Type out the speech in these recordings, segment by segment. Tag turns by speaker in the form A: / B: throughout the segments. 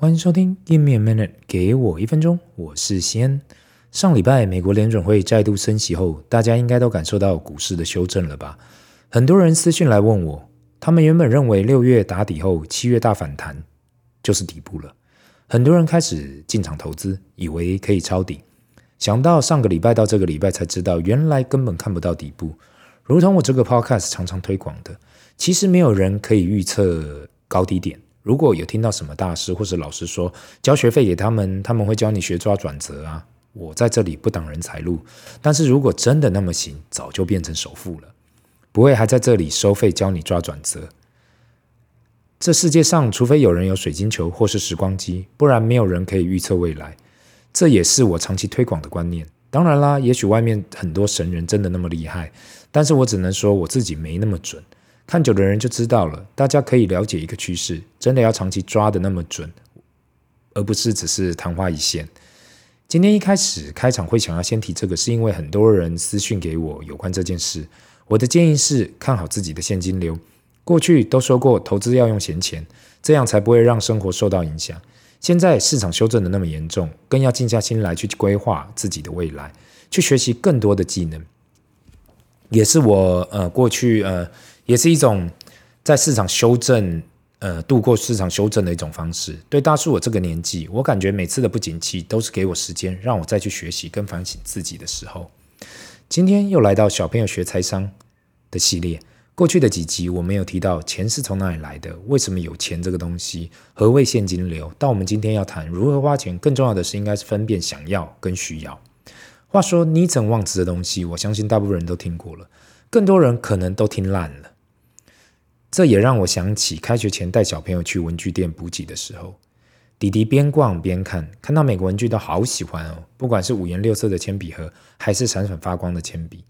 A: 欢迎收听 Give me a minute，给我一分钟，我是西恩。上礼拜美国联准会再度升息后，大家应该都感受到股市的修正了吧？很多人私讯来问我，他们原本认为六月打底后七月大反弹就是底部了，很多人开始进场投资，以为可以抄底，想到上个礼拜到这个礼拜才知道，原来根本看不到底部。如同我这个 podcast 常常推广的，其实没有人可以预测高低点。如果有听到什么大师或是老师说交学费给他们，他们会教你学抓转折啊，我在这里不挡人财路。但是如果真的那么行，早就变成首富了，不会还在这里收费教你抓转折。这世界上，除非有人有水晶球或是时光机，不然没有人可以预测未来。这也是我长期推广的观念。当然啦，也许外面很多神人真的那么厉害，但是我只能说我自己没那么准。看久的人就知道了，大家可以了解一个趋势，真的要长期抓得那么准，而不是只是昙花一现。今天一开始开场会想要先提这个，是因为很多人私讯给我有关这件事。我的建议是看好自己的现金流。过去都说过，投资要用闲钱，这样才不会让生活受到影响。现在市场修正的那么严重，更要静下心来去规划自己的未来，去学习更多的技能，也是我呃过去呃。也是一种在市场修正，呃，度过市场修正的一种方式。对大叔我这个年纪，我感觉每次的不景气都是给我时间，让我再去学习跟反省自己的时候。今天又来到小朋友学财商的系列。过去的几集我没有提到钱是从哪里来的，为什么有钱这个东西，何谓现金流。但我们今天要谈如何花钱，更重要的是应该是分辨想要跟需要。话说你曾忘词的东西，我相信大部分人都听过了，更多人可能都听烂了。这也让我想起开学前带小朋友去文具店补给的时候，弟弟边逛边看，看到每个文具都好喜欢哦，不管是五颜六色的铅笔盒，还是闪闪发光的铅笔。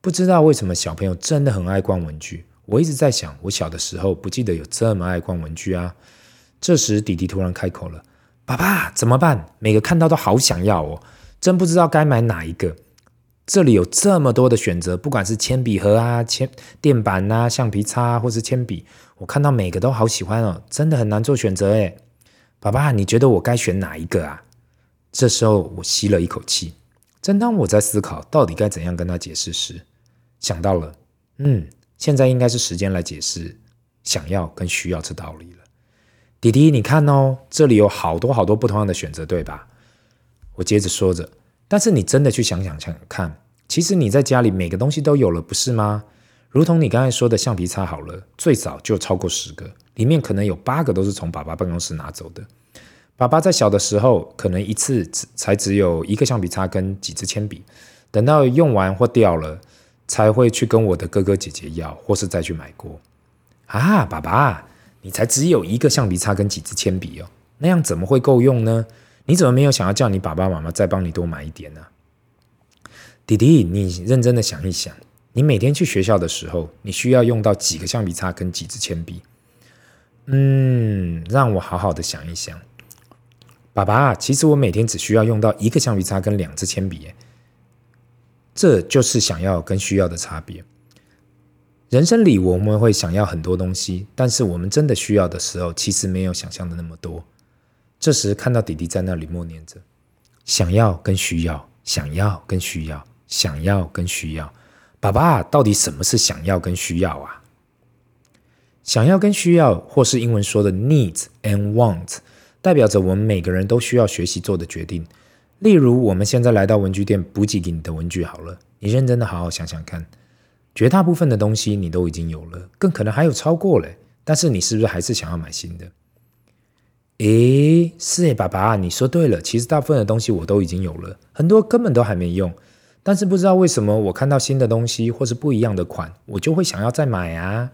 A: 不知道为什么小朋友真的很爱逛文具。我一直在想，我小的时候不记得有这么爱逛文具啊。这时弟弟突然开口了：“爸爸，怎么办？每个看到都好想要哦，真不知道该买哪一个。”这里有这么多的选择，不管是铅笔盒啊、铅垫板啊、橡皮擦，或是铅笔，我看到每个都好喜欢哦，真的很难做选择诶。爸爸，你觉得我该选哪一个啊？这时候我吸了一口气，正当我在思考到底该怎样跟他解释时，想到了，嗯，现在应该是时间来解释想要跟需要这道理了。弟弟，你看哦，这里有好多好多不同样的选择，对吧？我接着说着。但是你真的去想想想看，其实你在家里每个东西都有了，不是吗？如同你刚才说的橡皮擦好了，最少就超过十个，里面可能有八个都是从爸爸办公室拿走的。爸爸在小的时候，可能一次只才只有一个橡皮擦跟几支铅笔，等到用完或掉了，才会去跟我的哥哥姐姐要，或是再去买过。啊，爸爸，你才只有一个橡皮擦跟几支铅笔哦，那样怎么会够用呢？你怎么没有想要叫你爸爸妈妈再帮你多买一点呢？弟弟，你认真的想一想，你每天去学校的时候，你需要用到几个橡皮擦跟几支铅笔？嗯，让我好好的想一想。爸爸，其实我每天只需要用到一个橡皮擦跟两支铅笔。这就是想要跟需要的差别。人生里我们会想要很多东西，但是我们真的需要的时候，其实没有想象的那么多。这时看到弟弟在那里默念着，想要跟需要，想要跟需要，想要跟需要。爸爸，到底什么是想要跟需要啊？想要跟需要，或是英文说的 needs and wants，代表着我们每个人都需要学习做的决定。例如，我们现在来到文具店补给给你的文具好了，你认真的好好想想看，绝大部分的东西你都已经有了，更可能还有超过嘞。但是你是不是还是想要买新的？诶，是诶，爸爸，你说对了。其实大部分的东西我都已经有了，很多根本都还没用。但是不知道为什么，我看到新的东西或是不一样的款，我就会想要再买啊。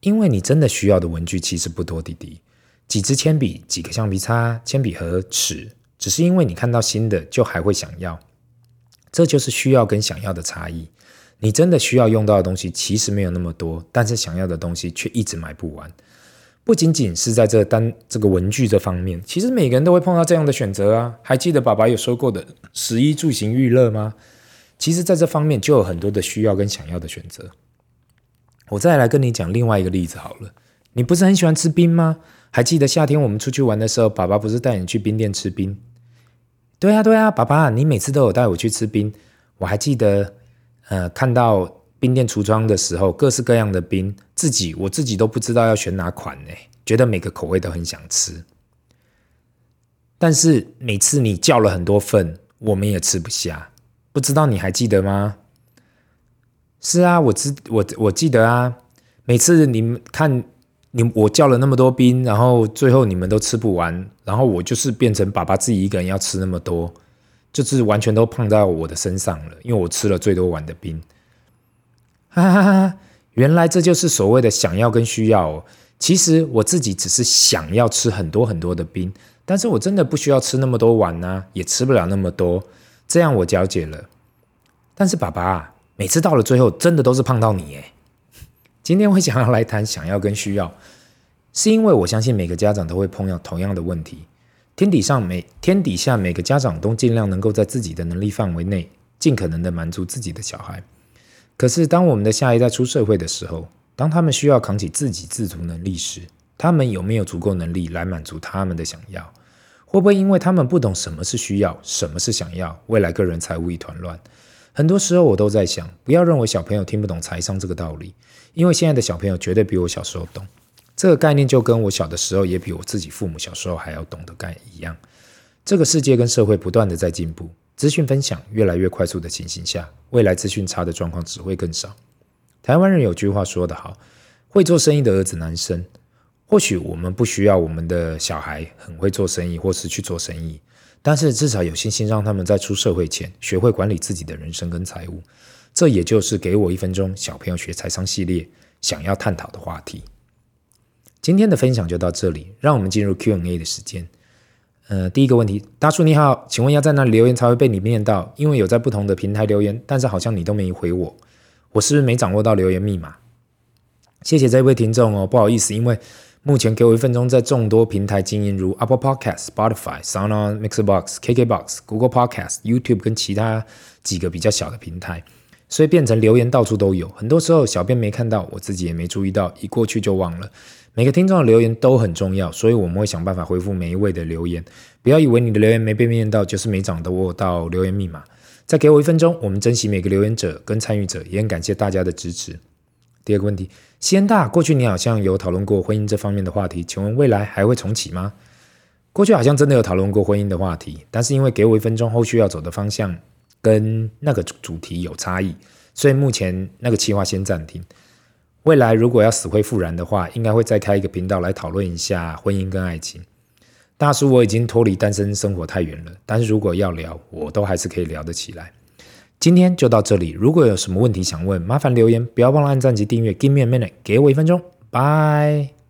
A: 因为你真的需要的文具其实不多，弟弟，几支铅笔、几个橡皮擦、铅笔盒、尺，只是因为你看到新的就还会想要。这就是需要跟想要的差异。你真的需要用到的东西其实没有那么多，但是想要的东西却一直买不完。不仅仅是在这单这个文具这方面，其实每个人都会碰到这样的选择啊。还记得爸爸有说过的食衣住行娱乐吗？其实，在这方面就有很多的需要跟想要的选择。我再来跟你讲另外一个例子好了。你不是很喜欢吃冰吗？还记得夏天我们出去玩的时候，爸爸不是带你去冰店吃冰？对啊，对啊，爸爸，你每次都有带我去吃冰。我还记得，呃，看到冰店橱窗的时候，各式各样的冰，自己我自己都不知道要选哪款呢，觉得每个口味都很想吃。但是每次你叫了很多份，我们也吃不下，不知道你还记得吗？是啊，我知我我记得啊，每次你们看。你我叫了那么多冰，然后最后你们都吃不完，然后我就是变成爸爸自己一个人要吃那么多，就是完全都胖到我的身上了，因为我吃了最多碗的冰。哈哈哈，原来这就是所谓的想要跟需要哦。其实我自己只是想要吃很多很多的冰，但是我真的不需要吃那么多碗呢，也吃不了那么多，这样我了解了。但是爸爸每次到了最后，真的都是胖到你诶。今天会想要来谈想要跟需要，是因为我相信每个家长都会碰到同样的问题。天底上每天底下每个家长都尽量能够在自己的能力范围内，尽可能的满足自己的小孩。可是当我们的下一代出社会的时候，当他们需要扛起自给自足能力时，他们有没有足够能力来满足他们的想要？会不会因为他们不懂什么是需要，什么是想要，未来个人财务一团乱？很多时候我都在想，不要认为小朋友听不懂财商这个道理。因为现在的小朋友绝对比我小时候懂，这个概念就跟我小的时候也比我自己父母小时候还要懂的概一样。这个世界跟社会不断的在进步，资讯分享越来越快速的情形下，未来资讯差的状况只会更少。台湾人有句话说得好，会做生意的儿子难生。或许我们不需要我们的小孩很会做生意，或是去做生意，但是至少有信心让他们在出社会前学会管理自己的人生跟财务。这也就是给我一分钟小朋友学财商系列想要探讨的话题。今天的分享就到这里，让我们进入 Q&A 的时间。呃，第一个问题，大叔你好，请问要在哪里留言才会被你念到？因为有在不同的平台留言，但是好像你都没回我，我是不是没掌握到留言密码？谢谢这位听众哦，不好意思，因为目前给我一分钟在众多平台经营，如 Apple Podcast、Spotify、SoundOn、Mix Box、KKBox、Google Podcast、YouTube 跟其他几个比较小的平台。所以变成留言到处都有，很多时候小编没看到，我自己也没注意到，一过去就忘了。每个听众的留言都很重要，所以我们会想办法回复每一位的留言。不要以为你的留言没被念到，就是没掌握到留言密码。再给我一分钟，我们珍惜每个留言者跟参与者，也很感谢大家的支持。第二个问题，西恩大，过去你好像有讨论过婚姻这方面的话题，请问未来还会重启吗？过去好像真的有讨论过婚姻的话题，但是因为给我一分钟，后续要走的方向。跟那个主题有差异，所以目前那个计划先暂停。未来如果要死灰复燃的话，应该会再开一个频道来讨论一下婚姻跟爱情。大叔，我已经脱离单身生活太远了，但是如果要聊，我都还是可以聊得起来。今天就到这里，如果有什么问题想问，麻烦留言，不要忘了按赞及订阅。Give me a minute，给我一分钟，拜。